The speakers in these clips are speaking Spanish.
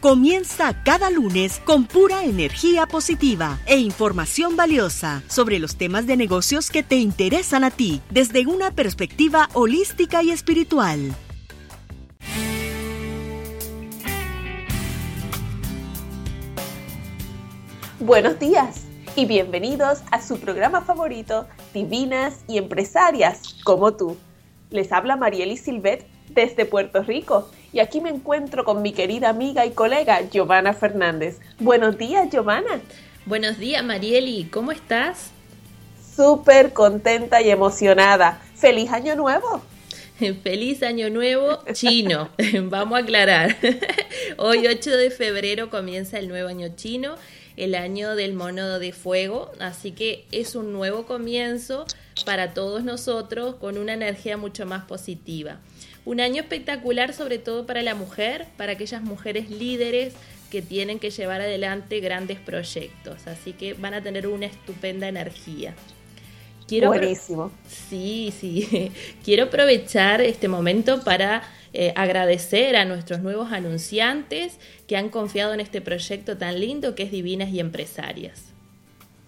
Comienza cada lunes con pura energía positiva e información valiosa sobre los temas de negocios que te interesan a ti desde una perspectiva holística y espiritual. Buenos días y bienvenidos a su programa favorito, Divinas y Empresarias como tú. Les habla Marieli Silvet desde Puerto Rico y aquí me encuentro con mi querida amiga y colega Giovanna Fernández. Buenos días, Giovanna. Buenos días, Marieli. ¿Cómo estás? Súper contenta y emocionada. ¡Feliz Año Nuevo! Feliz Año Nuevo chino, vamos a aclarar. Hoy 8 de febrero comienza el nuevo año chino, el año del mono de fuego, así que es un nuevo comienzo para todos nosotros con una energía mucho más positiva. Un año espectacular sobre todo para la mujer, para aquellas mujeres líderes que tienen que llevar adelante grandes proyectos. Así que van a tener una estupenda energía. Quiero Buenísimo. Sí, sí. Quiero aprovechar este momento para eh, agradecer a nuestros nuevos anunciantes que han confiado en este proyecto tan lindo que es Divinas y Empresarias.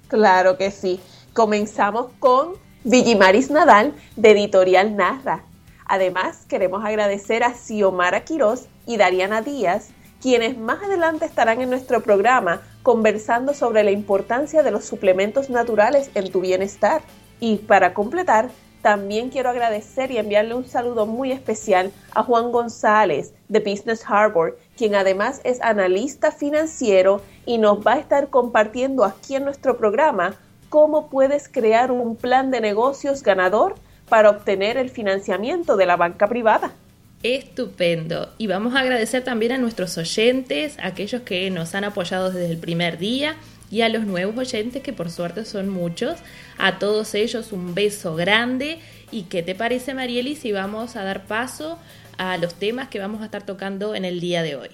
Claro que sí. Comenzamos con Villimaris Nadal de Editorial Narra. Además, queremos agradecer a Xiomara Quiroz y Dariana Díaz, quienes más adelante estarán en nuestro programa conversando sobre la importancia de los suplementos naturales en tu bienestar. Y para completar, también quiero agradecer y enviarle un saludo muy especial a Juan González de Business Harbor, quien además es analista financiero y nos va a estar compartiendo aquí en nuestro programa cómo puedes crear un plan de negocios ganador para obtener el financiamiento de la banca privada. Estupendo. Y vamos a agradecer también a nuestros oyentes, aquellos que nos han apoyado desde el primer día y a los nuevos oyentes, que por suerte son muchos. A todos ellos un beso grande. ¿Y qué te parece, Marieli, si vamos a dar paso a los temas que vamos a estar tocando en el día de hoy?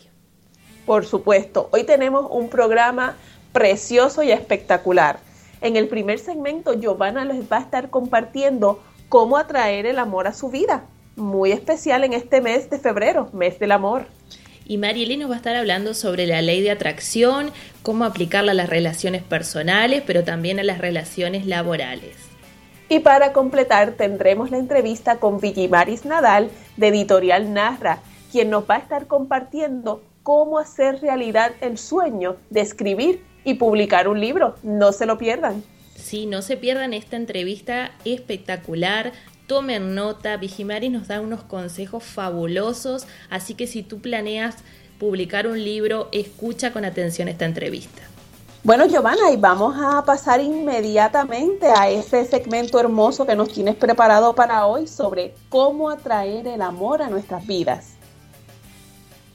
Por supuesto, hoy tenemos un programa precioso y espectacular. En el primer segmento, Giovanna les va a estar compartiendo cómo atraer el amor a su vida. Muy especial en este mes de febrero, mes del amor. Y Marieli nos va a estar hablando sobre la ley de atracción, cómo aplicarla a las relaciones personales, pero también a las relaciones laborales. Y para completar tendremos la entrevista con Villimaris Nadal de Editorial Narra, quien nos va a estar compartiendo cómo hacer realidad el sueño de escribir y publicar un libro. No se lo pierdan. Sí, no se pierdan esta entrevista espectacular. Tomen nota, Vigimari nos da unos consejos fabulosos, así que si tú planeas publicar un libro, escucha con atención esta entrevista. Bueno, Giovanna, y vamos a pasar inmediatamente a ese segmento hermoso que nos tienes preparado para hoy sobre cómo atraer el amor a nuestras vidas.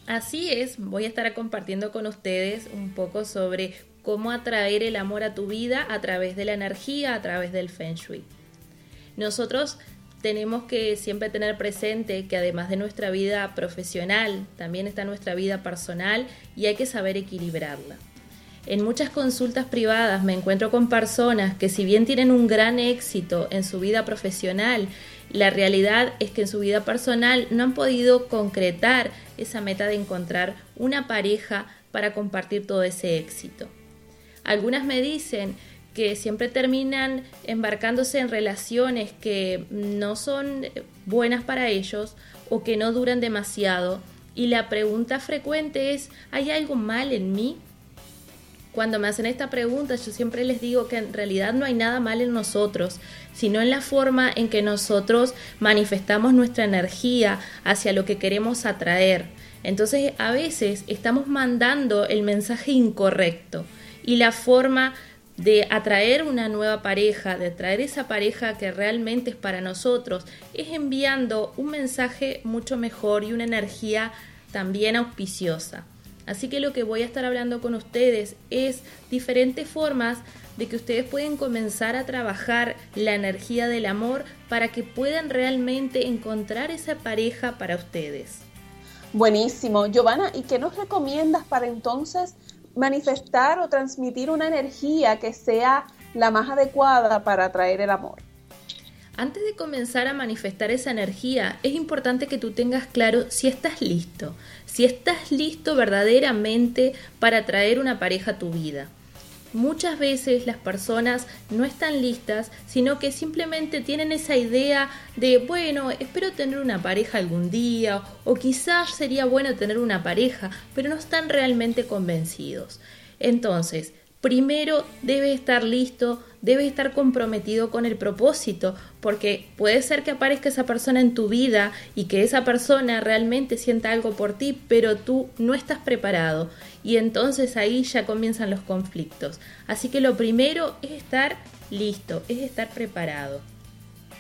Así es, voy a estar compartiendo con ustedes un poco sobre cómo atraer el amor a tu vida a través de la energía, a través del feng shui. Nosotros tenemos que siempre tener presente que además de nuestra vida profesional, también está nuestra vida personal y hay que saber equilibrarla. En muchas consultas privadas me encuentro con personas que si bien tienen un gran éxito en su vida profesional, la realidad es que en su vida personal no han podido concretar esa meta de encontrar una pareja para compartir todo ese éxito. Algunas me dicen que siempre terminan embarcándose en relaciones que no son buenas para ellos o que no duran demasiado. Y la pregunta frecuente es, ¿hay algo mal en mí? Cuando me hacen esta pregunta, yo siempre les digo que en realidad no hay nada mal en nosotros, sino en la forma en que nosotros manifestamos nuestra energía hacia lo que queremos atraer. Entonces, a veces estamos mandando el mensaje incorrecto y la forma de atraer una nueva pareja, de atraer esa pareja que realmente es para nosotros, es enviando un mensaje mucho mejor y una energía también auspiciosa. Así que lo que voy a estar hablando con ustedes es diferentes formas de que ustedes pueden comenzar a trabajar la energía del amor para que puedan realmente encontrar esa pareja para ustedes. Buenísimo. Giovanna, ¿y qué nos recomiendas para entonces manifestar o transmitir una energía que sea la más adecuada para atraer el amor? Antes de comenzar a manifestar esa energía, es importante que tú tengas claro si estás listo, si estás listo verdaderamente para traer una pareja a tu vida. Muchas veces las personas no están listas, sino que simplemente tienen esa idea de, bueno, espero tener una pareja algún día, o quizás sería bueno tener una pareja, pero no están realmente convencidos. Entonces, primero debe estar listo, debe estar comprometido con el propósito, porque puede ser que aparezca esa persona en tu vida y que esa persona realmente sienta algo por ti, pero tú no estás preparado y entonces ahí ya comienzan los conflictos. Así que lo primero es estar listo, es estar preparado.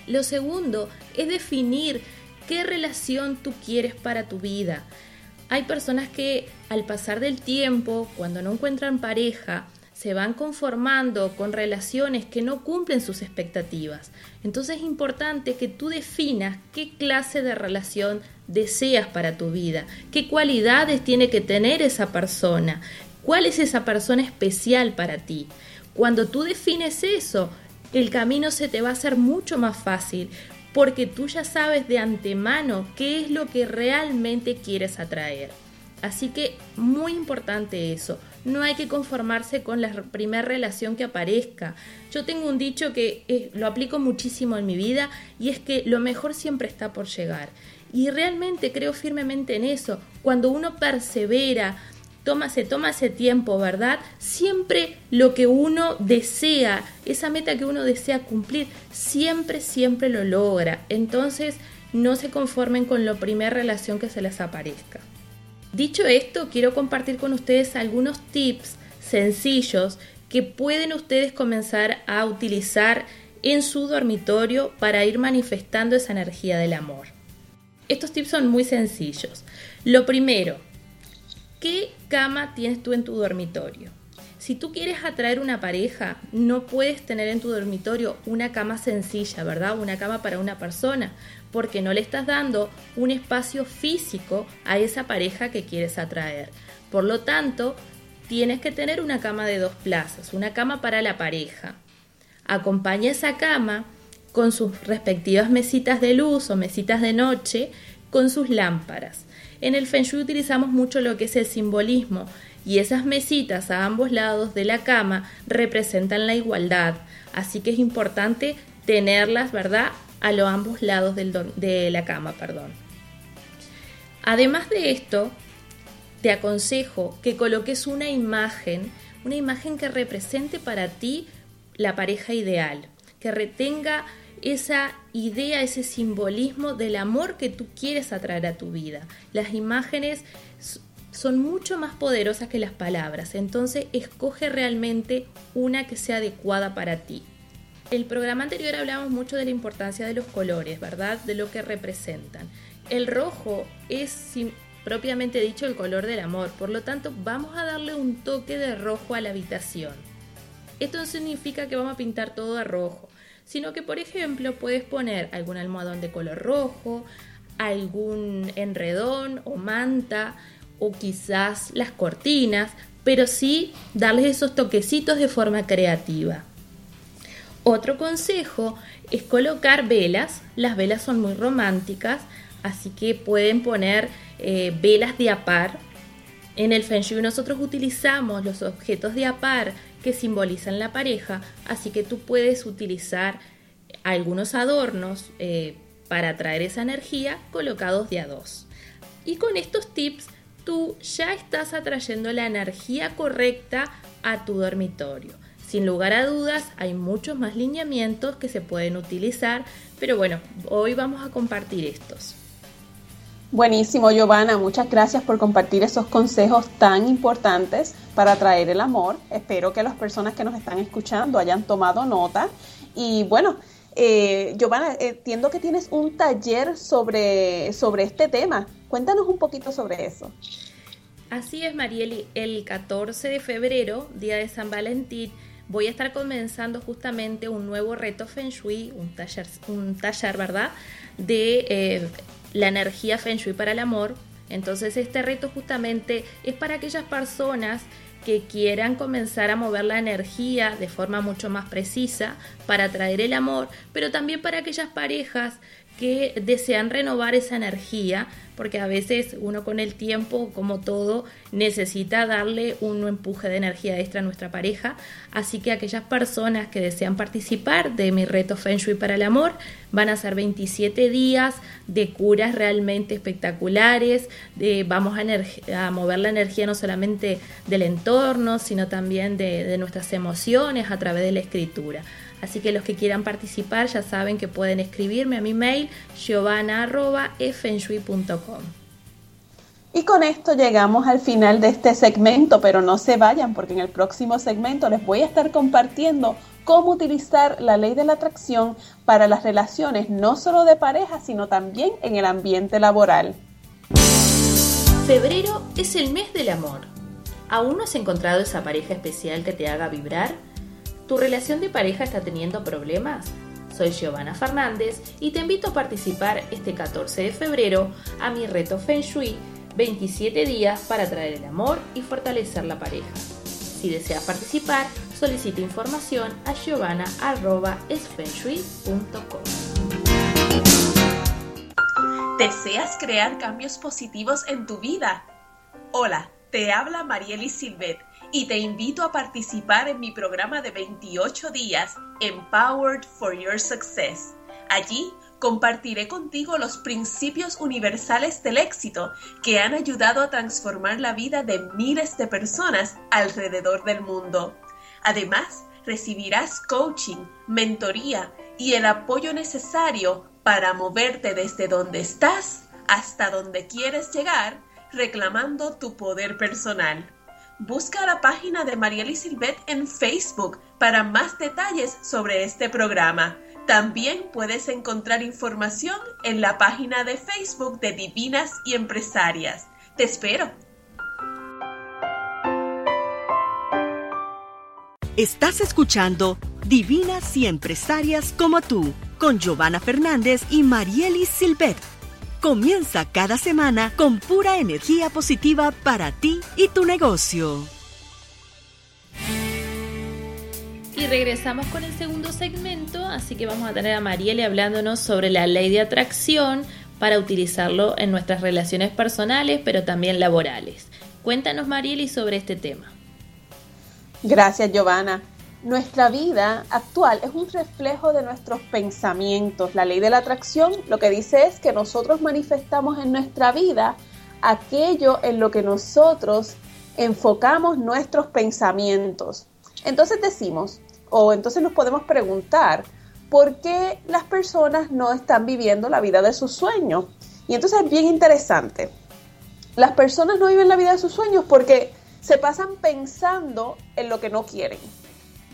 Lo segundo es definir qué relación tú quieres para tu vida. Hay personas que al pasar del tiempo, cuando no encuentran pareja, se van conformando con relaciones que no cumplen sus expectativas. Entonces es importante que tú definas qué clase de relación deseas para tu vida, qué cualidades tiene que tener esa persona, cuál es esa persona especial para ti. Cuando tú defines eso, el camino se te va a hacer mucho más fácil porque tú ya sabes de antemano qué es lo que realmente quieres atraer. Así que muy importante eso. No hay que conformarse con la primera relación que aparezca. Yo tengo un dicho que lo aplico muchísimo en mi vida y es que lo mejor siempre está por llegar. Y realmente creo firmemente en eso. Cuando uno persevera, toma, se toma ese tiempo, ¿verdad? Siempre lo que uno desea, esa meta que uno desea cumplir, siempre, siempre lo logra. Entonces, no se conformen con la primera relación que se les aparezca. Dicho esto, quiero compartir con ustedes algunos tips sencillos que pueden ustedes comenzar a utilizar en su dormitorio para ir manifestando esa energía del amor. Estos tips son muy sencillos. Lo primero, ¿qué cama tienes tú en tu dormitorio? Si tú quieres atraer una pareja, no puedes tener en tu dormitorio una cama sencilla, ¿verdad? Una cama para una persona, porque no le estás dando un espacio físico a esa pareja que quieres atraer. Por lo tanto, tienes que tener una cama de dos plazas, una cama para la pareja. Acompaña esa cama con sus respectivas mesitas de luz o mesitas de noche, con sus lámparas. En el Feng Shui utilizamos mucho lo que es el simbolismo y esas mesitas a ambos lados de la cama representan la igualdad, así que es importante tenerlas, ¿verdad?, a los ambos lados de la cama, perdón. Además de esto, te aconsejo que coloques una imagen, una imagen que represente para ti la pareja ideal, que retenga esa idea, ese simbolismo del amor que tú quieres atraer a tu vida. Las imágenes son mucho más poderosas que las palabras, entonces escoge realmente una que sea adecuada para ti. El programa anterior hablamos mucho de la importancia de los colores, ¿verdad? De lo que representan. El rojo es propiamente dicho el color del amor, por lo tanto vamos a darle un toque de rojo a la habitación. Esto no significa que vamos a pintar todo de rojo, sino que por ejemplo puedes poner algún almohadón de color rojo, algún enredón o manta, o quizás las cortinas, pero sí darles esos toquecitos de forma creativa. Otro consejo es colocar velas. Las velas son muy románticas, así que pueden poner eh, velas de apar. En el Feng Shui nosotros utilizamos los objetos de apar que simbolizan la pareja, así que tú puedes utilizar algunos adornos eh, para atraer esa energía colocados de a dos. Y con estos tips tú ya estás atrayendo la energía correcta a tu dormitorio. Sin lugar a dudas, hay muchos más lineamientos que se pueden utilizar, pero bueno, hoy vamos a compartir estos. Buenísimo, Giovanna. Muchas gracias por compartir esos consejos tan importantes para atraer el amor. Espero que las personas que nos están escuchando hayan tomado nota. Y bueno, eh, Giovanna, entiendo que tienes un taller sobre, sobre este tema. Cuéntanos un poquito sobre eso. Así es, Marieli. El 14 de febrero, día de San Valentín, voy a estar comenzando justamente un nuevo reto Feng Shui, un taller, un taller ¿verdad? De eh, la energía Feng Shui para el amor. Entonces este reto justamente es para aquellas personas que quieran comenzar a mover la energía de forma mucho más precisa para atraer el amor, pero también para aquellas parejas que desean renovar esa energía, porque a veces uno con el tiempo, como todo, necesita darle un empuje de energía extra a nuestra pareja. Así que aquellas personas que desean participar de mi reto Feng Shui para el amor van a ser 27 días de curas realmente espectaculares. De, vamos a, mover la energía no solamente del entorno, sino también de, de nuestras emociones a través de la escritura. Así que los que quieran participar ya saben que pueden escribirme a mi mail giovanna.efenshui.com. Y con esto llegamos al final de este segmento, pero no se vayan porque en el próximo segmento les voy a estar compartiendo cómo utilizar la ley de la atracción para las relaciones no solo de pareja, sino también en el ambiente laboral. Febrero es el mes del amor. ¿Aún no has encontrado esa pareja especial que te haga vibrar? ¿Tu relación de pareja está teniendo problemas? Soy Giovanna Fernández y te invito a participar este 14 de febrero a mi reto Feng Shui 27 días para traer el amor y fortalecer la pareja. Si deseas participar, solicita información a giovanna.esfenshui.com. ¿Deseas crear cambios positivos en tu vida? Hola, te habla Marieli Silvet y te invito a participar en mi programa de 28 días Empowered for Your Success. Allí compartiré contigo los principios universales del éxito que han ayudado a transformar la vida de miles de personas alrededor del mundo. Además, recibirás coaching, mentoría y el apoyo necesario para moverte desde donde estás hasta donde quieres llegar, reclamando tu poder personal. Busca la página de Marieli Silvet en Facebook para más detalles sobre este programa. También puedes encontrar información en la página de Facebook de Divinas y Empresarias. Te espero. Estás escuchando Divinas y Empresarias como tú, con Giovanna Fernández y Marieli Silvet Comienza cada semana con pura energía positiva para ti y tu negocio. Y regresamos con el segundo segmento, así que vamos a tener a Marielle hablándonos sobre la ley de atracción para utilizarlo en nuestras relaciones personales, pero también laborales. Cuéntanos, Marielle, sobre este tema. Gracias, Giovanna. Nuestra vida actual es un reflejo de nuestros pensamientos. La ley de la atracción lo que dice es que nosotros manifestamos en nuestra vida aquello en lo que nosotros enfocamos nuestros pensamientos. Entonces decimos, o entonces nos podemos preguntar, ¿por qué las personas no están viviendo la vida de sus sueños? Y entonces es bien interesante. Las personas no viven la vida de sus sueños porque se pasan pensando en lo que no quieren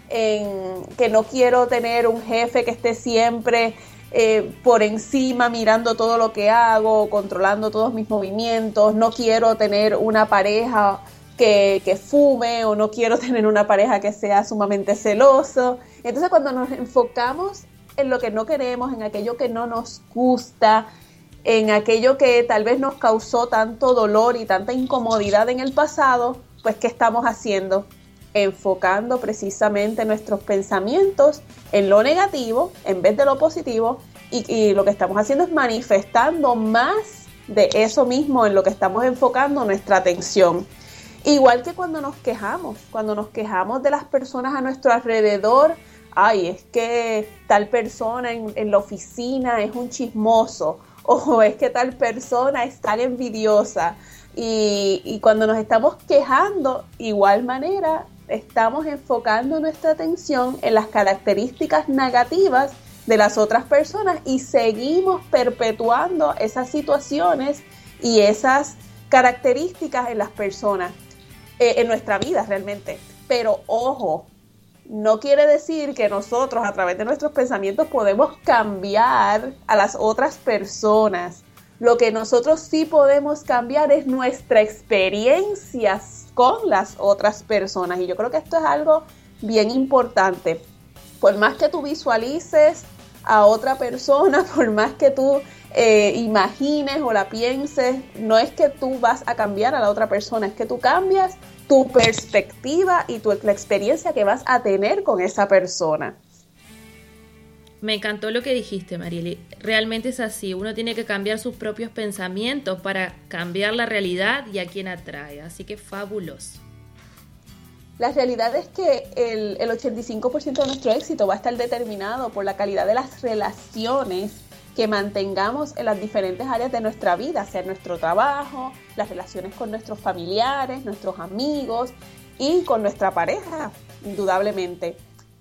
en que no quiero tener un jefe que esté siempre eh, por encima mirando todo lo que hago, controlando todos mis movimientos, no quiero tener una pareja que, que, fume o no quiero tener una pareja que sea sumamente celoso. Entonces cuando nos enfocamos en lo que no queremos, en aquello que no nos gusta, en aquello que tal vez nos causó tanto dolor y tanta incomodidad en el pasado, pues ¿qué estamos haciendo? Enfocando precisamente nuestros pensamientos en lo negativo en vez de lo positivo y, lo que estamos haciendo es manifestando más de eso mismo en lo que estamos enfocando nuestra atención. Igual que cuando nos quejamos, cuando nos quejamos de las personas a nuestro alrededor, ay, es que tal persona en, la oficina es un chismoso, o es que tal persona es tan envidiosa. Y, cuando nos estamos quejando, igual manera estamos enfocando nuestra atención en las características negativas de las otras personas y seguimos perpetuando esas situaciones y esas características en las personas, eh, en nuestra vida realmente. Pero ojo, no quiere decir que nosotros a través de nuestros pensamientos podemos cambiar a las otras personas. Lo que nosotros sí podemos cambiar es nuestra experiencia con las otras personas. Y yo creo que esto es algo bien importante. Por más que tú visualices a otra persona, por más que tú eh, imagines o la pienses, no es que tú vas a cambiar a la otra persona, es que tú cambias tu perspectiva y tu, la experiencia que vas a tener con esa persona. Me encantó lo que dijiste, Marieli. Realmente es así. Uno tiene que cambiar sus propios pensamientos para cambiar la realidad y a quien atrae. Así que fabuloso. La realidad es que el, el 85% de nuestro éxito va a estar determinado por la calidad de las relaciones que mantengamos en las diferentes áreas de nuestra vida, sea nuestro trabajo, las relaciones con nuestros familiares, nuestros amigos y con nuestra pareja, indudablemente.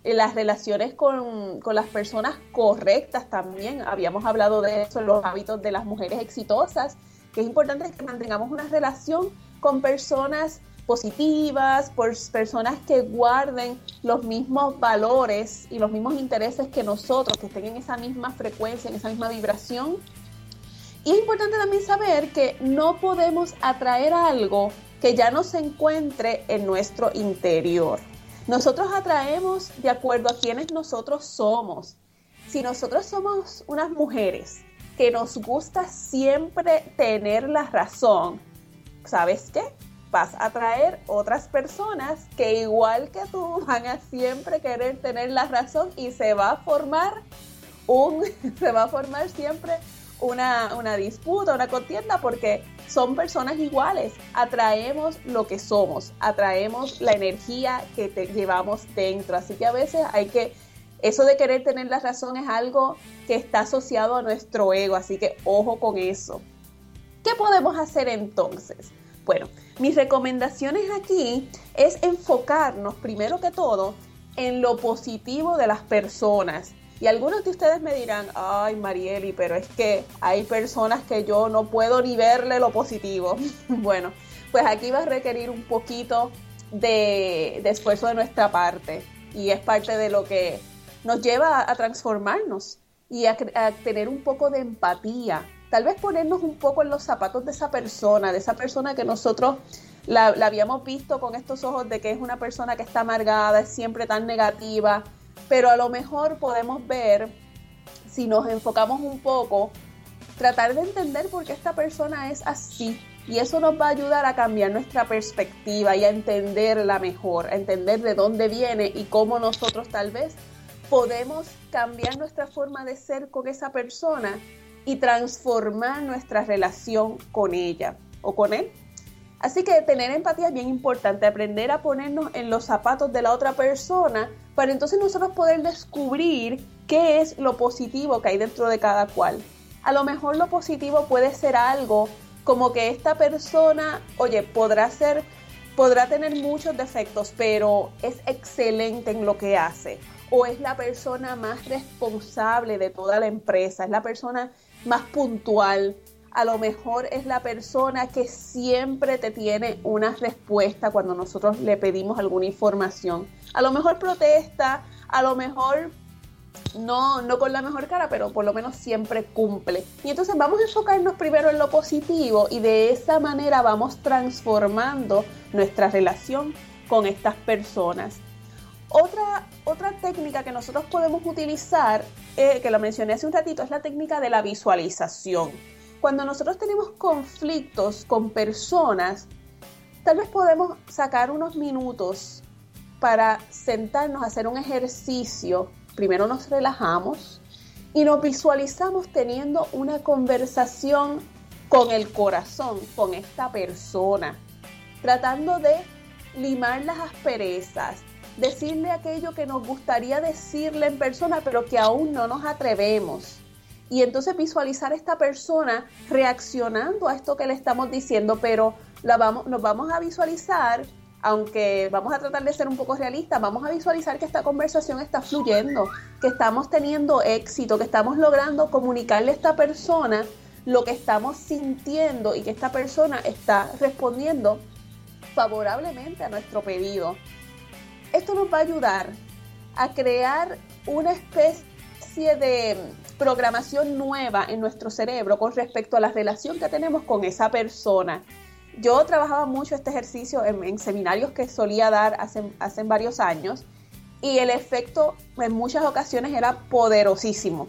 Las relaciones con, con las personas correctas también, habíamos hablado de eso los hábitos de las mujeres exitosas, que es importante que mantengamos una relación con personas positivas, por personas que guarden los mismos valores y los mismos intereses que nosotros, que estén en esa misma frecuencia, en esa misma vibración. Y es importante también saber que no podemos atraer algo que ya no se encuentre en nuestro interior. Nosotros atraemos de acuerdo a quienes nosotros somos. Si nosotros somos unas mujeres que nos gusta siempre tener la razón, ¿sabes qué? vas a traer otras personas que igual que tú van a siempre querer tener la razón y se va a formar un, se va a formar siempre una, una disputa, una contienda, porque son personas iguales. Atraemos lo que somos, atraemos la energía que te llevamos dentro. Así que a veces hay que, eso de querer tener la razón es algo que está asociado a nuestro ego, así que ojo con eso. ¿Qué podemos hacer entonces? Bueno, mis recomendaciones aquí es enfocarnos primero que todo en lo positivo de las personas. Y algunos de ustedes me dirán, ay Marieli, pero es que hay personas que yo no puedo ni verle lo positivo. bueno, pues aquí va a requerir un poquito de, esfuerzo de nuestra parte. Y es parte de lo que nos lleva a, transformarnos y a tener un poco de empatía tal vez ponernos un poco en los zapatos de esa persona, de esa persona que nosotros la, habíamos visto con estos ojos de que es una persona que está amargada, es siempre tan negativa, pero a lo mejor podemos ver, si nos enfocamos un poco, tratar de entender por qué esta persona es así. Y eso nos va a ayudar a cambiar nuestra perspectiva y a entenderla mejor, a entender de dónde viene y cómo nosotros tal vez podemos cambiar nuestra forma de ser con esa persona y transformar nuestra relación con ella o con él. Así que tener empatía es bien importante, aprender a ponernos en los zapatos de la otra persona para entonces nosotros poder descubrir qué es lo positivo que hay dentro de cada cual. A lo mejor lo positivo puede ser algo como que esta persona, oye, podrá ser, podrá tener muchos defectos, pero es excelente en lo que hace. O es la persona más responsable de toda la empresa, es la persona más puntual. A lo mejor es la persona que siempre te tiene una respuesta cuando nosotros le pedimos alguna información. A lo mejor protesta, a lo mejor no, no con la mejor cara, pero por lo menos siempre cumple. Y entonces vamos a enfocarnos primero en lo positivo y de esa manera vamos transformando nuestra relación con estas personas. Otra, otra técnica que nosotros podemos utilizar, eh, que lo mencioné hace un ratito, es la técnica de la visualización. Cuando nosotros tenemos conflictos con personas, tal vez podemos sacar unos minutos para sentarnos a hacer un ejercicio. Primero nos relajamos y nos visualizamos teniendo una conversación con el corazón, con esta persona, tratando de limar las asperezas, decirle aquello que nos gustaría decirle en persona, pero que aún no nos atrevemos. Y entonces visualizar a esta persona reaccionando a esto que le estamos diciendo, pero la vamos, nos vamos a visualizar aunque vamos a tratar de ser un poco realistas, vamos a visualizar que esta conversación está fluyendo, que estamos teniendo éxito, que estamos logrando comunicarle a esta persona lo que estamos sintiendo y que esta persona está respondiendo favorablemente a nuestro pedido. Esto nos va a ayudar a crear una especie de programación nueva en nuestro cerebro con respecto a la relación que tenemos con esa persona. Yo trabajaba mucho este ejercicio en, seminarios que solía dar hace, hace varios años y el efecto en muchas ocasiones era poderosísimo.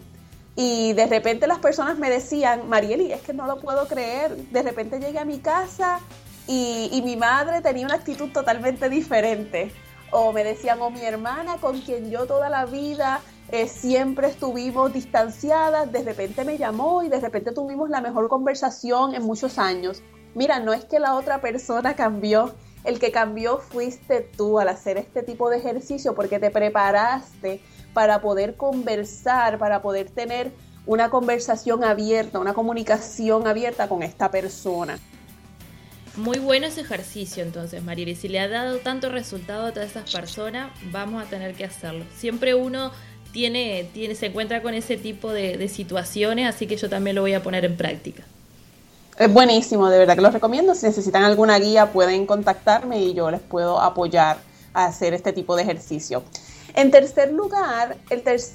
Y de repente las personas me decían, Marieli, es que no lo puedo creer. De repente llegué a mi casa y, y, mi madre tenía una actitud totalmente diferente. O me decían, o mi hermana con quien yo toda la vida eh, siempre estuvimos distanciadas, de repente me llamó y de repente tuvimos la mejor conversación en muchos años. Mira, no es que la otra persona cambió, el que cambió fuiste tú al hacer este tipo de ejercicio porque te preparaste para poder conversar, para poder tener una conversación abierta, una comunicación abierta con esta persona. Muy bueno ese ejercicio entonces, Mariela. Y si le ha dado tanto resultado a todas esas personas, vamos a tener que hacerlo. Siempre uno tiene, tiene, se encuentra con ese tipo de, situaciones, así que yo también lo voy a poner en práctica. Es buenísimo, de verdad que lo recomiendo. Si necesitan alguna guía, pueden contactarme y yo les puedo apoyar a hacer este tipo de ejercicio. En tercer lugar,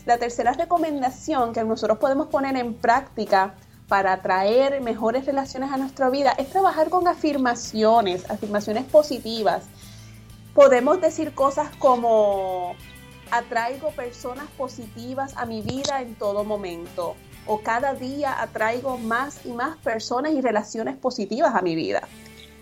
la tercera recomendación que nosotros podemos poner en práctica para atraer mejores relaciones a nuestra vida es trabajar con afirmaciones, afirmaciones positivas. Podemos decir cosas como atraigo personas positivas a mi vida en todo momento. O cada día atraigo más y más personas y relaciones positivas a mi vida.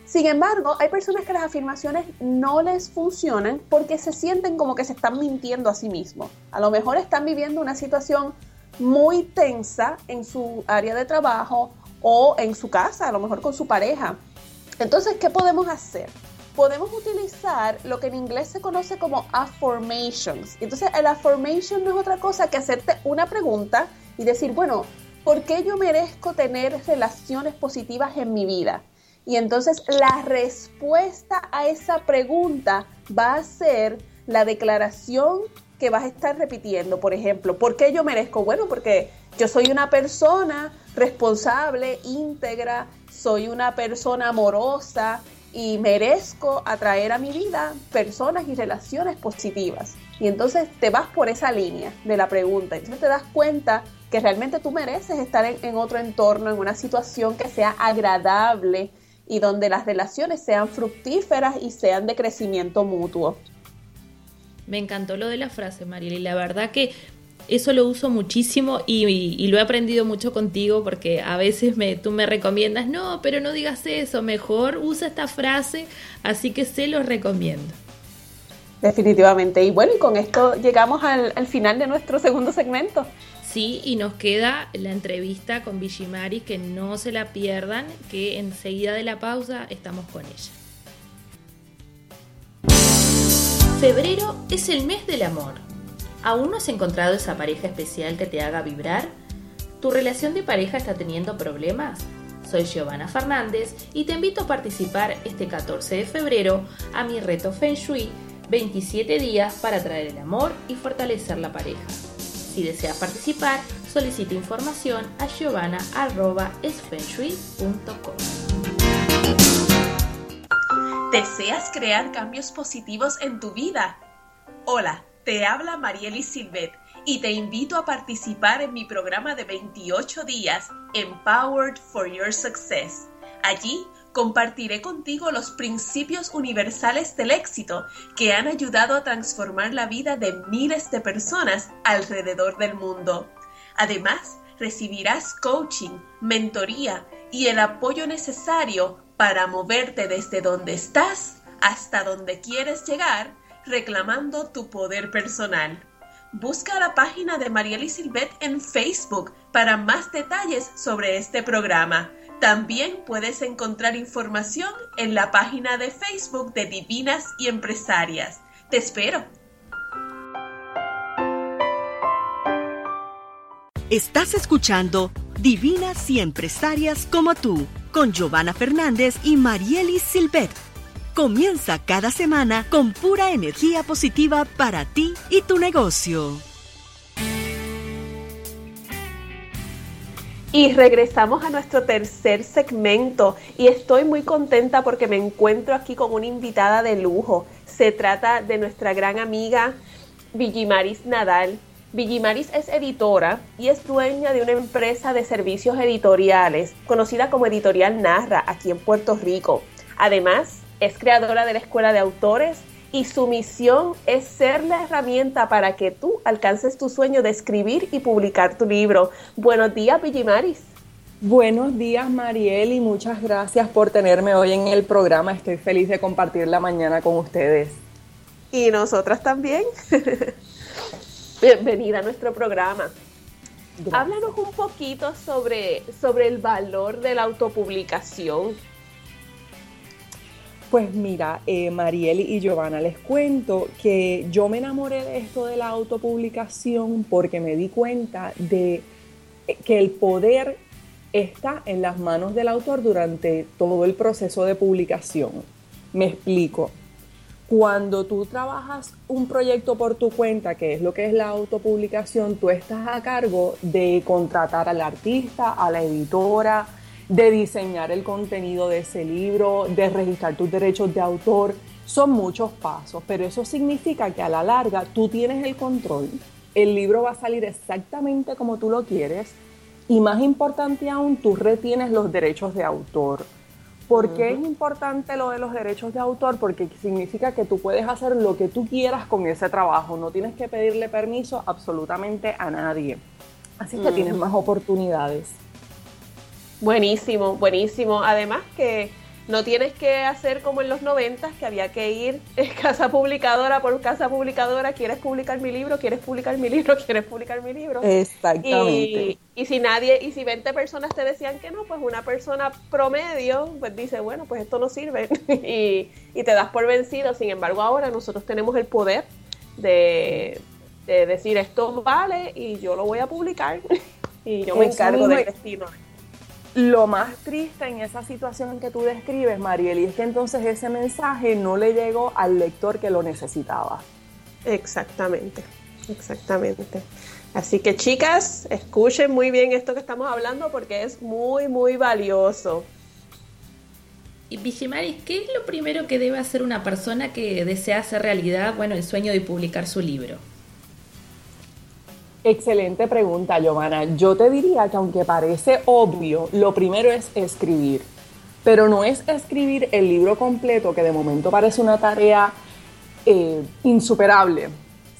Sin embargo, hay personas que las afirmaciones no les funcionan porque se sienten como que se están mintiendo a sí mismos. A lo mejor están viviendo una situación muy tensa en su área de trabajo o en su casa, a lo mejor con su pareja. Entonces, ¿qué podemos hacer? Podemos utilizar lo que en inglés se conoce como affirmations. Entonces, el affirmation no es otra cosa que hacerte una pregunta y decir, bueno, ¿por qué yo merezco tener relaciones positivas en mi vida? Y entonces la respuesta a esa pregunta va a ser la declaración que vas a estar repitiendo. Por ejemplo, ¿por qué yo merezco? Bueno, porque yo soy una persona responsable, íntegra, soy una persona amorosa, y merezco atraer a mi vida personas y relaciones positivas. Y entonces te vas por esa línea de la pregunta. Entonces te das cuenta que realmente tú mereces estar en, otro entorno, en una situación que sea agradable y donde las relaciones sean fructíferas y sean de crecimiento mutuo. Me encantó lo de la frase, Mariela, y la verdad que eso lo uso muchísimo y, lo he aprendido mucho contigo porque a veces me, tú me recomiendas, no, pero no digas eso, mejor usa esta frase, así que se lo recomiendo. Definitivamente. Y bueno, y con esto llegamos al, final de nuestro segundo segmento. Sí, y nos queda la entrevista con Vigimari, que no se la pierdan, que enseguida de la pausa estamos con ella. Febrero es el mes del amor ¿Aún no has encontrado esa pareja especial que te haga vibrar? ¿Tu relación de pareja está teniendo problemas? Soy Giovanna Fernández y te invito a participar este 14 de febrero a mi reto Feng Shui 27 días para traer el amor y fortalecer la pareja. Si deseas participar, solicita información a giovanna.esfenshui.com. ¿Deseas crear cambios positivos en tu vida? Hola te habla Marieli Silvet y te invito a participar en mi programa de 28 días Empowered for Your Success. Allí compartiré contigo los principios universales del éxito que han ayudado a transformar la vida de miles de personas alrededor del mundo. Además, recibirás coaching, mentoría y el apoyo necesario para moverte desde donde estás hasta donde quieres llegar reclamando tu poder personal. Busca la página de Marieli Silvet en Facebook para más detalles sobre este programa. También puedes encontrar información en la página de Facebook de Divinas y Empresarias. Te espero. Estás escuchando Divinas y Empresarias como tú, con Giovanna Fernández y Marielis Silvet Comienza cada semana con pura energía positiva para ti y tu negocio. Y regresamos a nuestro tercer segmento y estoy muy contenta porque me encuentro aquí con una invitada de lujo. Se trata de nuestra gran amiga Villimaris Nadal. Villimaris es editora y es dueña de una empresa de servicios editoriales conocida como Editorial Narra aquí en Puerto Rico. Además, es creadora de la Escuela de Autores y su misión es ser la herramienta para que tú alcances tu sueño de escribir y publicar tu libro. Buenos días, Villimaris. Buenos días, Mariel, y muchas gracias por tenerme hoy en el programa. Estoy feliz de compartir la mañana con ustedes. Y nosotras también. Bienvenida a nuestro programa. Háblanos un poquito sobre, sobre el valor de la autopublicación. Pues mira, eh, Mariel y Giovanna, les cuento que yo me enamoré de esto de la autopublicación porque me di cuenta de que el poder está en las manos del autor durante todo el proceso de publicación. Me explico cuando tú trabajas un proyecto por tu cuenta, que es lo que es la autopublicación, tú estás a cargo de contratar al artista, a la editora, de diseñar el contenido de ese libro, de registrar tus derechos de autor. Son muchos pasos, pero eso significa que a la larga tú tienes el control. El libro va a salir exactamente como tú lo quieres y más importante aún, tú retienes los derechos de autor. ¿Por qué es importante lo de los derechos de autor? Porque significa que tú puedes hacer lo que tú quieras con ese trabajo, no tienes que pedirle permiso absolutamente a nadie. Así que tienes más oportunidades. Buenísimo, buenísimo. Además que no tienes que hacer como en los noventas, que había que ir casa publicadora por casa publicadora, quieres publicar mi libro, quieres publicar mi libro, quieres publicar mi libro. Exactamente. Y, si nadie, y si 20 personas te decían que no, pues una persona promedio, pues dice, bueno, pues esto no sirve y, y, te das por vencido. Sin embargo, ahora nosotros tenemos el poder de, de decir esto vale y yo lo voy a publicar y yo me encargo del destino lo más triste en esa situación en que tú describes, Mariel, es que entonces ese mensaje no le llegó al lector que lo necesitaba. Exactamente, exactamente. Así que chicas, escuchen muy bien esto que estamos hablando porque es muy, muy valioso. Y Bishimaris, ¿qué es lo primero que debe hacer una persona que desea hacer realidad, bueno, el sueño de publicar su libro? Excelente pregunta, Giovanna. Yo te diría que aunque parece obvio, lo primero es escribir. Pero no es escribir el libro completo, que de momento parece una tarea eh, insuperable,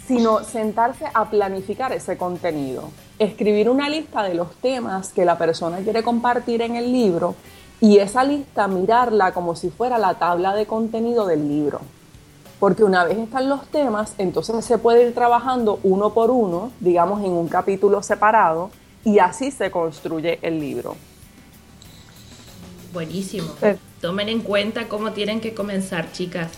sino sentarse a planificar ese contenido. Escribir una lista de los temas que la persona quiere compartir en el libro y esa lista mirarla como si fuera la tabla de contenido del libro porque una vez están los temas, entonces se puede ir trabajando uno por uno, digamos en un capítulo separado, y así se construye el libro. Buenísimo. Tomen en cuenta cómo tienen que comenzar, chicas.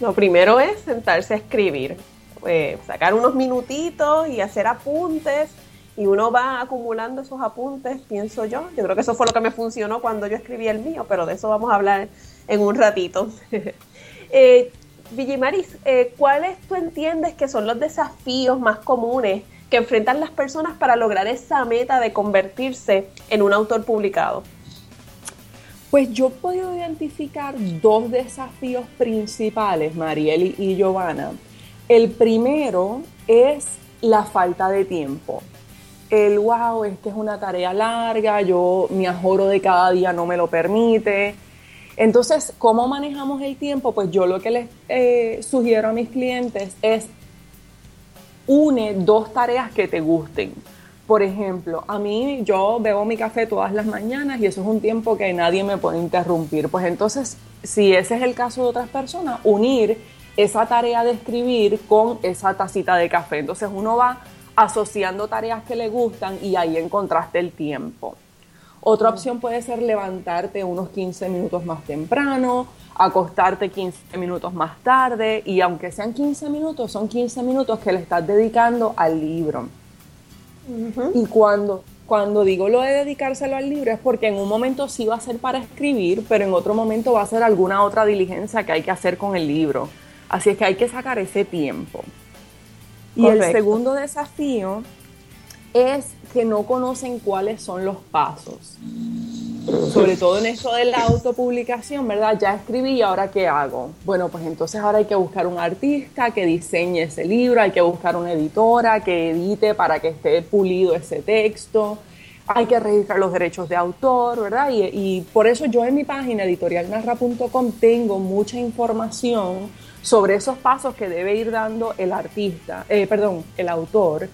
Lo primero es sentarse a escribir, eh, sacar unos minutitos y hacer apuntes. Y uno va acumulando esos apuntes, pienso yo. Yo creo que eso fue lo que me funcionó cuando yo escribí el mío, pero de eso vamos a hablar en un ratito. Eh, Villimaris, eh, ¿cuáles tú entiendes que son los desafíos más comunes que enfrentan las personas para lograr esa meta de convertirse en un autor publicado? Pues yo he podido identificar dos desafíos principales, Marieli y Giovanna. El primero es la falta de tiempo. El wow, es es una tarea larga, yo mi ajoro de cada día no me lo permite, entonces, ¿cómo manejamos el tiempo? Pues yo lo que les eh, sugiero a mis clientes es une dos tareas que te gusten. Por ejemplo, a mí yo bebo mi café todas las mañanas y eso es un tiempo que nadie me puede interrumpir. Pues entonces, si ese es el caso de otras personas, unir esa tarea de escribir con esa tacita de café. Entonces uno va asociando tareas que le gustan y ahí encontraste el tiempo. Otra opción puede ser levantarte unos 15 minutos más temprano, acostarte 15 minutos más tarde y aunque sean 15 minutos, son 15 minutos que le estás dedicando al libro. Y cuando cuando digo lo de dedicárselo al libro es porque en un momento sí va a ser para escribir, pero en otro momento va a ser alguna otra diligencia que hay que hacer con el libro. Así es que hay que sacar ese tiempo. Y el segundo desafío es que no conocen cuáles son los pasos. Sobre todo en esto de la autopublicación, ¿verdad? Ya escribí y ahora qué hago. Bueno, pues entonces ahora hay que buscar un artista que diseñe ese libro, hay que buscar una editora que edite para que esté pulido ese texto, hay que registrar los derechos de autor, ¿verdad? Y, por eso yo en mi página editorialnarra.com tengo mucha información sobre esos pasos que debe ir dando el artista, eh, perdón, el autor,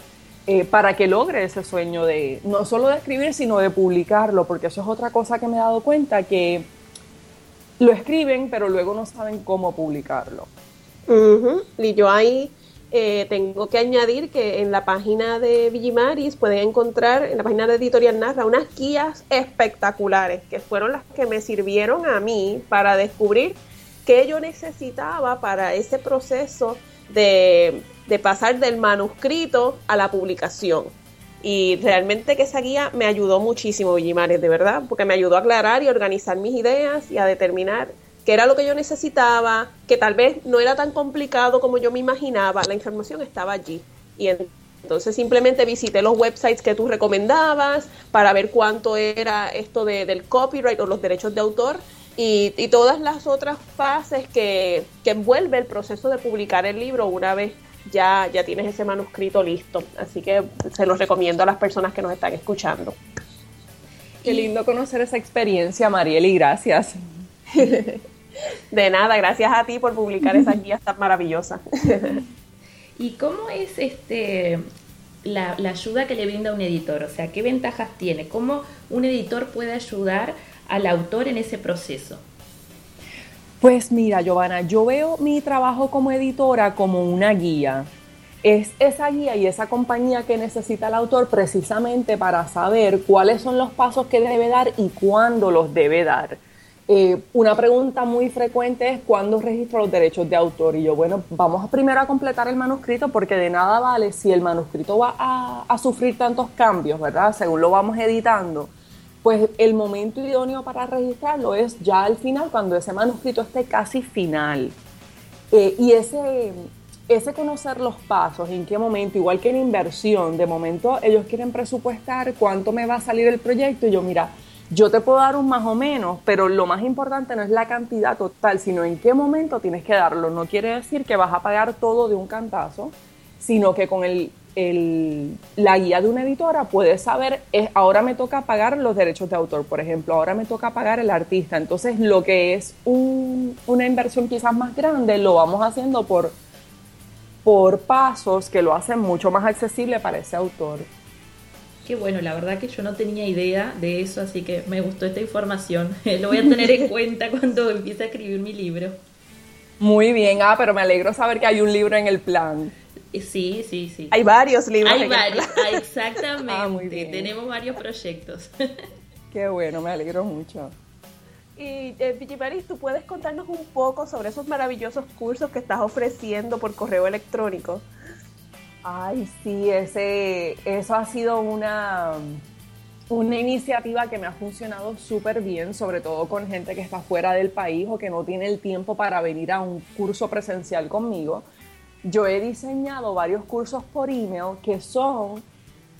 eh, para que logre ese sueño de no solo de escribir, sino de publicarlo, porque eso es otra cosa que me he dado cuenta, que lo escriben, pero luego no saben cómo publicarlo. Y yo ahí eh, tengo que añadir que en la página de Vigimaris pueden encontrar, en la página de Editorial Narra, unas guías espectaculares, que fueron las que me sirvieron a mí para descubrir qué yo necesitaba para ese proceso de, pasar del manuscrito a la publicación. Y realmente que esa guía me ayudó muchísimo, Villimares, de verdad, porque me ayudó a aclarar y organizar mis ideas y a determinar qué era lo que yo necesitaba, que tal vez no era tan complicado como yo me imaginaba, la información estaba allí. Y entonces simplemente visité los websites que tú recomendabas para ver cuánto era esto de, del copyright o los derechos de autor y, todas las otras fases que, envuelve el proceso de publicar el libro una vez ya, ya tienes ese manuscrito listo. Así que se los recomiendo a las personas que nos están escuchando. Qué lindo conocer esa experiencia, Marieli, gracias. De nada, gracias a ti por publicar esas guías tan maravillosas. ¿Y cómo es este la, la, ayuda que le brinda un editor? O sea, ¿qué ventajas tiene? ¿Cómo un editor puede ayudar al autor en ese proceso? Pues mira, Giovanna, yo veo mi trabajo como editora como una guía. Es esa guía y esa compañía que necesita el autor precisamente para saber cuáles son los pasos que debe dar y cuándo los debe dar. Eh, una pregunta muy frecuente es cuándo registro los derechos de autor. Y yo, bueno, vamos primero a completar el manuscrito porque de nada vale si el manuscrito va a, a sufrir tantos cambios, ¿verdad? Según lo vamos editando pues el momento idóneo para registrarlo es ya al final, cuando ese manuscrito esté casi final. Eh, y ese, ese conocer los pasos, en qué momento, igual que en inversión, de momento ellos quieren presupuestar cuánto me va a salir el proyecto y yo, mira, yo te puedo dar un más o menos, pero lo más importante no es la cantidad total, sino en qué momento tienes que darlo. No quiere decir que vas a pagar todo de un cantazo, sino que con el el, la guía de una editora puede saber, es, ahora me toca pagar los derechos de autor, por ejemplo, ahora me toca pagar el artista. Entonces, lo que es una inversión quizás más grande, lo vamos haciendo por, por pasos que lo hacen mucho más accesible para ese autor. Qué bueno, la verdad que yo no tenía idea de eso, así que me gustó esta información. lo voy a tener en cuenta cuando empiece a escribir mi libro. Muy bien, ah, pero me alegro saber que hay un libro en el plan. Sí, sí, sí. Hay varios libros. Hay varios, exactamente. Ah, muy bien. Tenemos varios proyectos. Qué bueno, me alegro mucho. Y eh, ¿tú puedes contarnos un poco sobre esos maravillosos cursos que estás ofreciendo por correo electrónico? Ay, sí, ese, eso ha sido una, una iniciativa que me ha funcionado súper bien, sobre todo con gente que está fuera del país o que no tiene el tiempo para venir a un curso presencial conmigo yo he diseñado varios cursos por email que son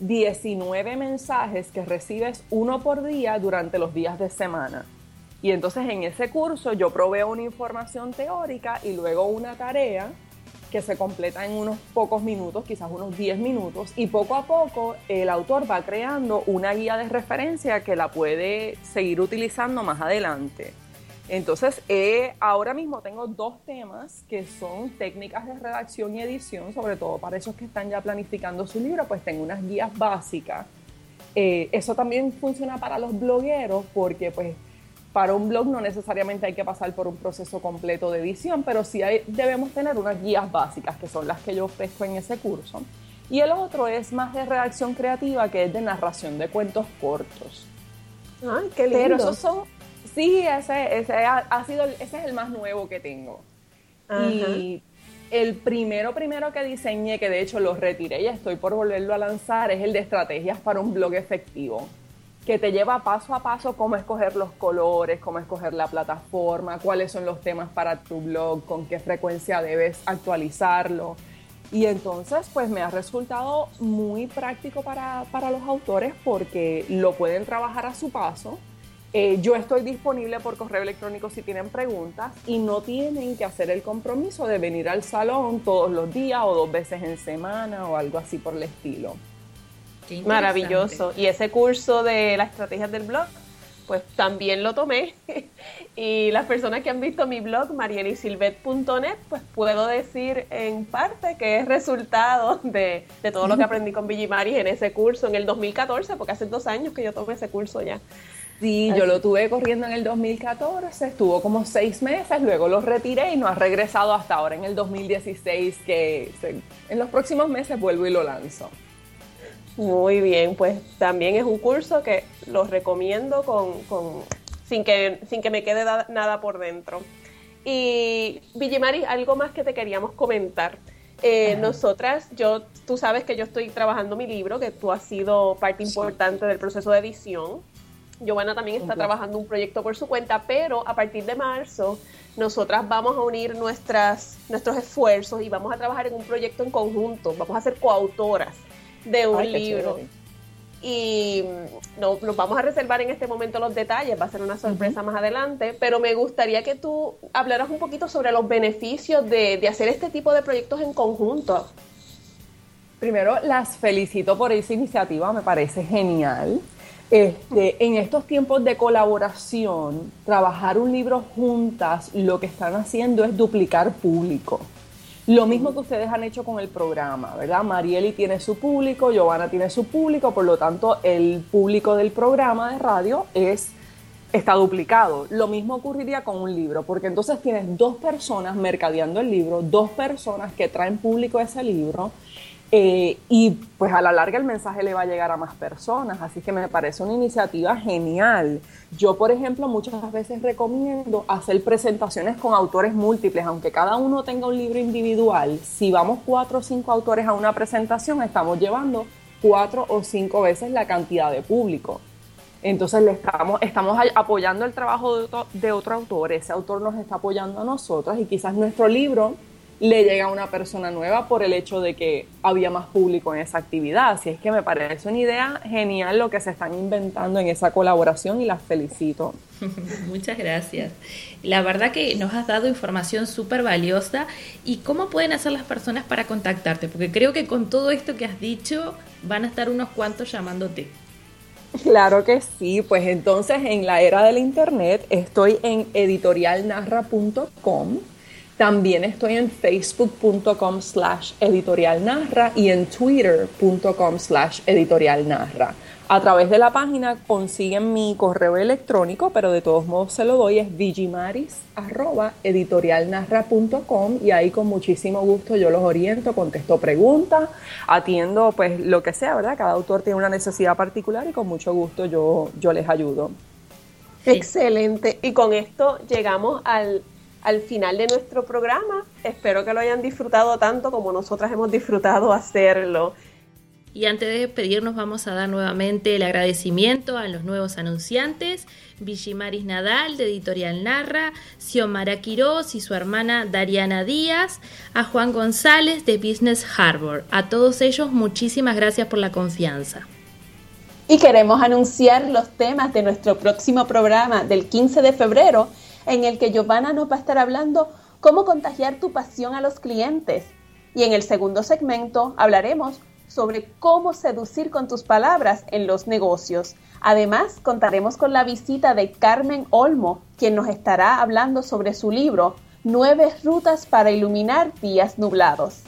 19 mensajes que recibes uno por día durante los días de semana. Y entonces en ese curso yo proveo una información teórica y luego una tarea que se completa en unos pocos minutos, quizás unos 10 minutos, y poco a poco el autor va creando una guía de referencia que la puede seguir utilizando más adelante. Entonces, eh, ahora mismo tengo dos temas que son técnicas de redacción y edición, sobre todo para esos que están ya planificando su libro, pues tengo unas guías básicas. Eh, eso también funciona para los blogueros porque pues para un blog no necesariamente hay que pasar por un proceso completo de edición, pero sí debemos tener unas guías básicas que son las que yo ofrezco en ese curso. Y el otro es más de redacción creativa, que es de narración de cuentos cortos. Ay, qué lindo. Pero esos son Sí, ese, ese ha, sido, ese es el más nuevo que tengo. Y el primero, primero que diseñé, que de hecho lo retiré y estoy por volverlo a lanzar, es el de estrategias para un blog efectivo, que te lleva paso a paso cómo escoger los colores, cómo escoger la plataforma, cuáles son los temas para tu blog, con qué frecuencia debes actualizarlo. Y entonces, pues me ha resultado muy práctico para, para los autores porque lo pueden trabajar a su paso eh, yo estoy disponible por correo electrónico si tienen preguntas y no tienen que hacer el compromiso de venir al salón todos los días o dos veces en semana o algo así por el estilo. Maravilloso. Y ese curso de las estrategias del blog, pues también lo tomé. y las personas que han visto mi blog, marielisilvet.net, pues puedo decir en parte que es resultado de, de todo lo que aprendí con Villimaris en ese curso en el 2014, porque hace dos años que yo tomé ese curso ya. Sí, yo lo tuve corriendo en el 2014, estuvo como seis meses, luego lo retiré y no ha regresado hasta ahora en el 2016, que en los próximos meses vuelvo y lo lanzo. Muy bien, pues también es un curso que lo recomiendo con, sin, que, sin que me quede nada por dentro. Y Villimari, algo más que te queríamos comentar. Eh, nosotras, yo, tú sabes que yo estoy trabajando mi libro, que tú has sido parte importante del proceso de edición. Giovanna también está trabajando un proyecto por su cuenta, pero a partir de marzo nosotras vamos a unir nuestras, nuestros esfuerzos y vamos a trabajar en un proyecto en conjunto. Vamos a ser coautoras de un libro. Y no, nos vamos a reservar en este momento los detalles, va a ser una sorpresa más adelante, pero me gustaría que tú hablaras un poquito sobre los beneficios de, de hacer este tipo de proyectos en conjunto. Primero, las felicito por esa iniciativa, me parece genial. Este, en estos tiempos de colaboración, trabajar un libro juntas, lo que están haciendo es duplicar público. Lo mismo que ustedes han hecho con el programa, ¿verdad? Marieli tiene su público, Giovanna tiene su público, por lo tanto el público del programa de radio es está duplicado. Lo mismo ocurriría con un libro, porque entonces tienes dos personas mercadeando el libro, dos personas que traen público a ese libro eh, y pues a la larga el mensaje le va a llegar a más personas, así que me parece una iniciativa genial. Yo, por ejemplo, muchas veces recomiendo hacer presentaciones con autores múltiples, aunque cada uno tenga un libro individual. Si vamos cuatro o cinco autores a una presentación, estamos llevando cuatro o cinco veces la cantidad de público. Entonces le estamos, estamos apoyando el trabajo de otro, de otro autor, ese autor nos está apoyando a nosotras y quizás nuestro libro le llega a una persona nueva por el hecho de que había más público en esa actividad. Así es que me parece una idea genial lo que se están inventando en esa colaboración y las felicito. Muchas gracias. La verdad que nos has dado información súper valiosa. ¿Y cómo pueden hacer las personas para contactarte? Porque creo que con todo esto que has dicho van a estar unos cuantos llamándote. Claro que sí, pues entonces en la era del Internet estoy en editorialnarra.com también estoy en facebook.com slash editorialnarra y en twitter.com slash editorialnarra. A través de la página consiguen mi correo electrónico, pero de todos modos se lo doy, es vigimaris.editorialnarra.com y ahí con muchísimo gusto yo los oriento, contesto preguntas, atiendo pues lo que sea, ¿verdad? Cada autor tiene una necesidad particular y con mucho gusto yo, yo les ayudo. Excelente. Y con esto llegamos al al final de nuestro programa. Espero que lo hayan disfrutado tanto como nosotras hemos disfrutado hacerlo. Y antes de despedirnos vamos a dar nuevamente el agradecimiento a los nuevos anunciantes, Villimaris Nadal de Editorial Narra, Xiomara Quiroz y su hermana Dariana Díaz, a Juan González de Business Harbor. A todos ellos muchísimas gracias por la confianza. Y queremos anunciar los temas de nuestro próximo programa del 15 de febrero en el que Giovanna nos va a estar hablando cómo contagiar tu pasión a los clientes. Y en el segundo segmento hablaremos sobre cómo seducir con tus palabras en los negocios. Además, contaremos con la visita de Carmen Olmo, quien nos estará hablando sobre su libro Nueve rutas para iluminar días nublados.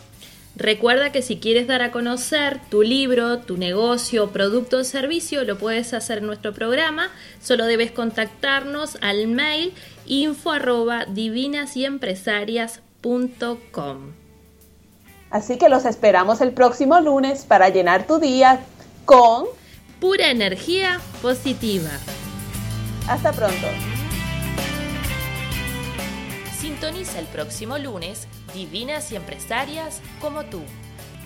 Recuerda que si quieres dar a conocer tu libro, tu negocio, producto o servicio, lo puedes hacer en nuestro programa. Solo debes contactarnos al mail info arroba divinasyempresarias.com. Así que los esperamos el próximo lunes para llenar tu día con pura energía positiva. Hasta pronto. Sintoniza el próximo lunes Divinas y Empresarias como tú.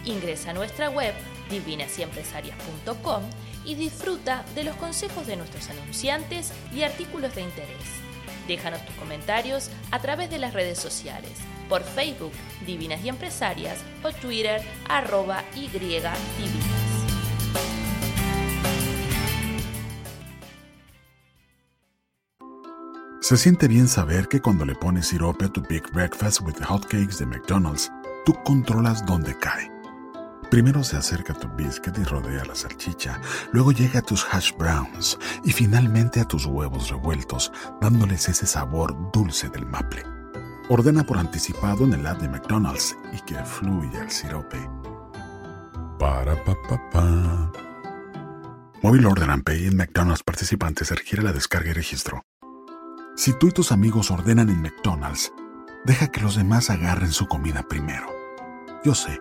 Ingresa a nuestra web divinasyempresarias.com y disfruta de los consejos de nuestros anunciantes y artículos de interés. Déjanos tus comentarios a través de las redes sociales, por Facebook Divinas y Empresarias o Twitter arroba y divinas. Se siente bien saber que cuando le pones sirope a tu Big Breakfast with Hotcakes de McDonald's, tú controlas dónde cae. Primero se acerca tu biscuit y rodea la salchicha, luego llega a tus hash browns y finalmente a tus huevos revueltos, dándoles ese sabor dulce del maple. Ordena por anticipado en el app de McDonald's y que fluya el sirope. Para pa pa pa. Móvil Order and Pay en McDonald's participantes requiere la descarga y registro. Si tú y tus amigos ordenan en McDonald's, deja que los demás agarren su comida primero. Yo sé,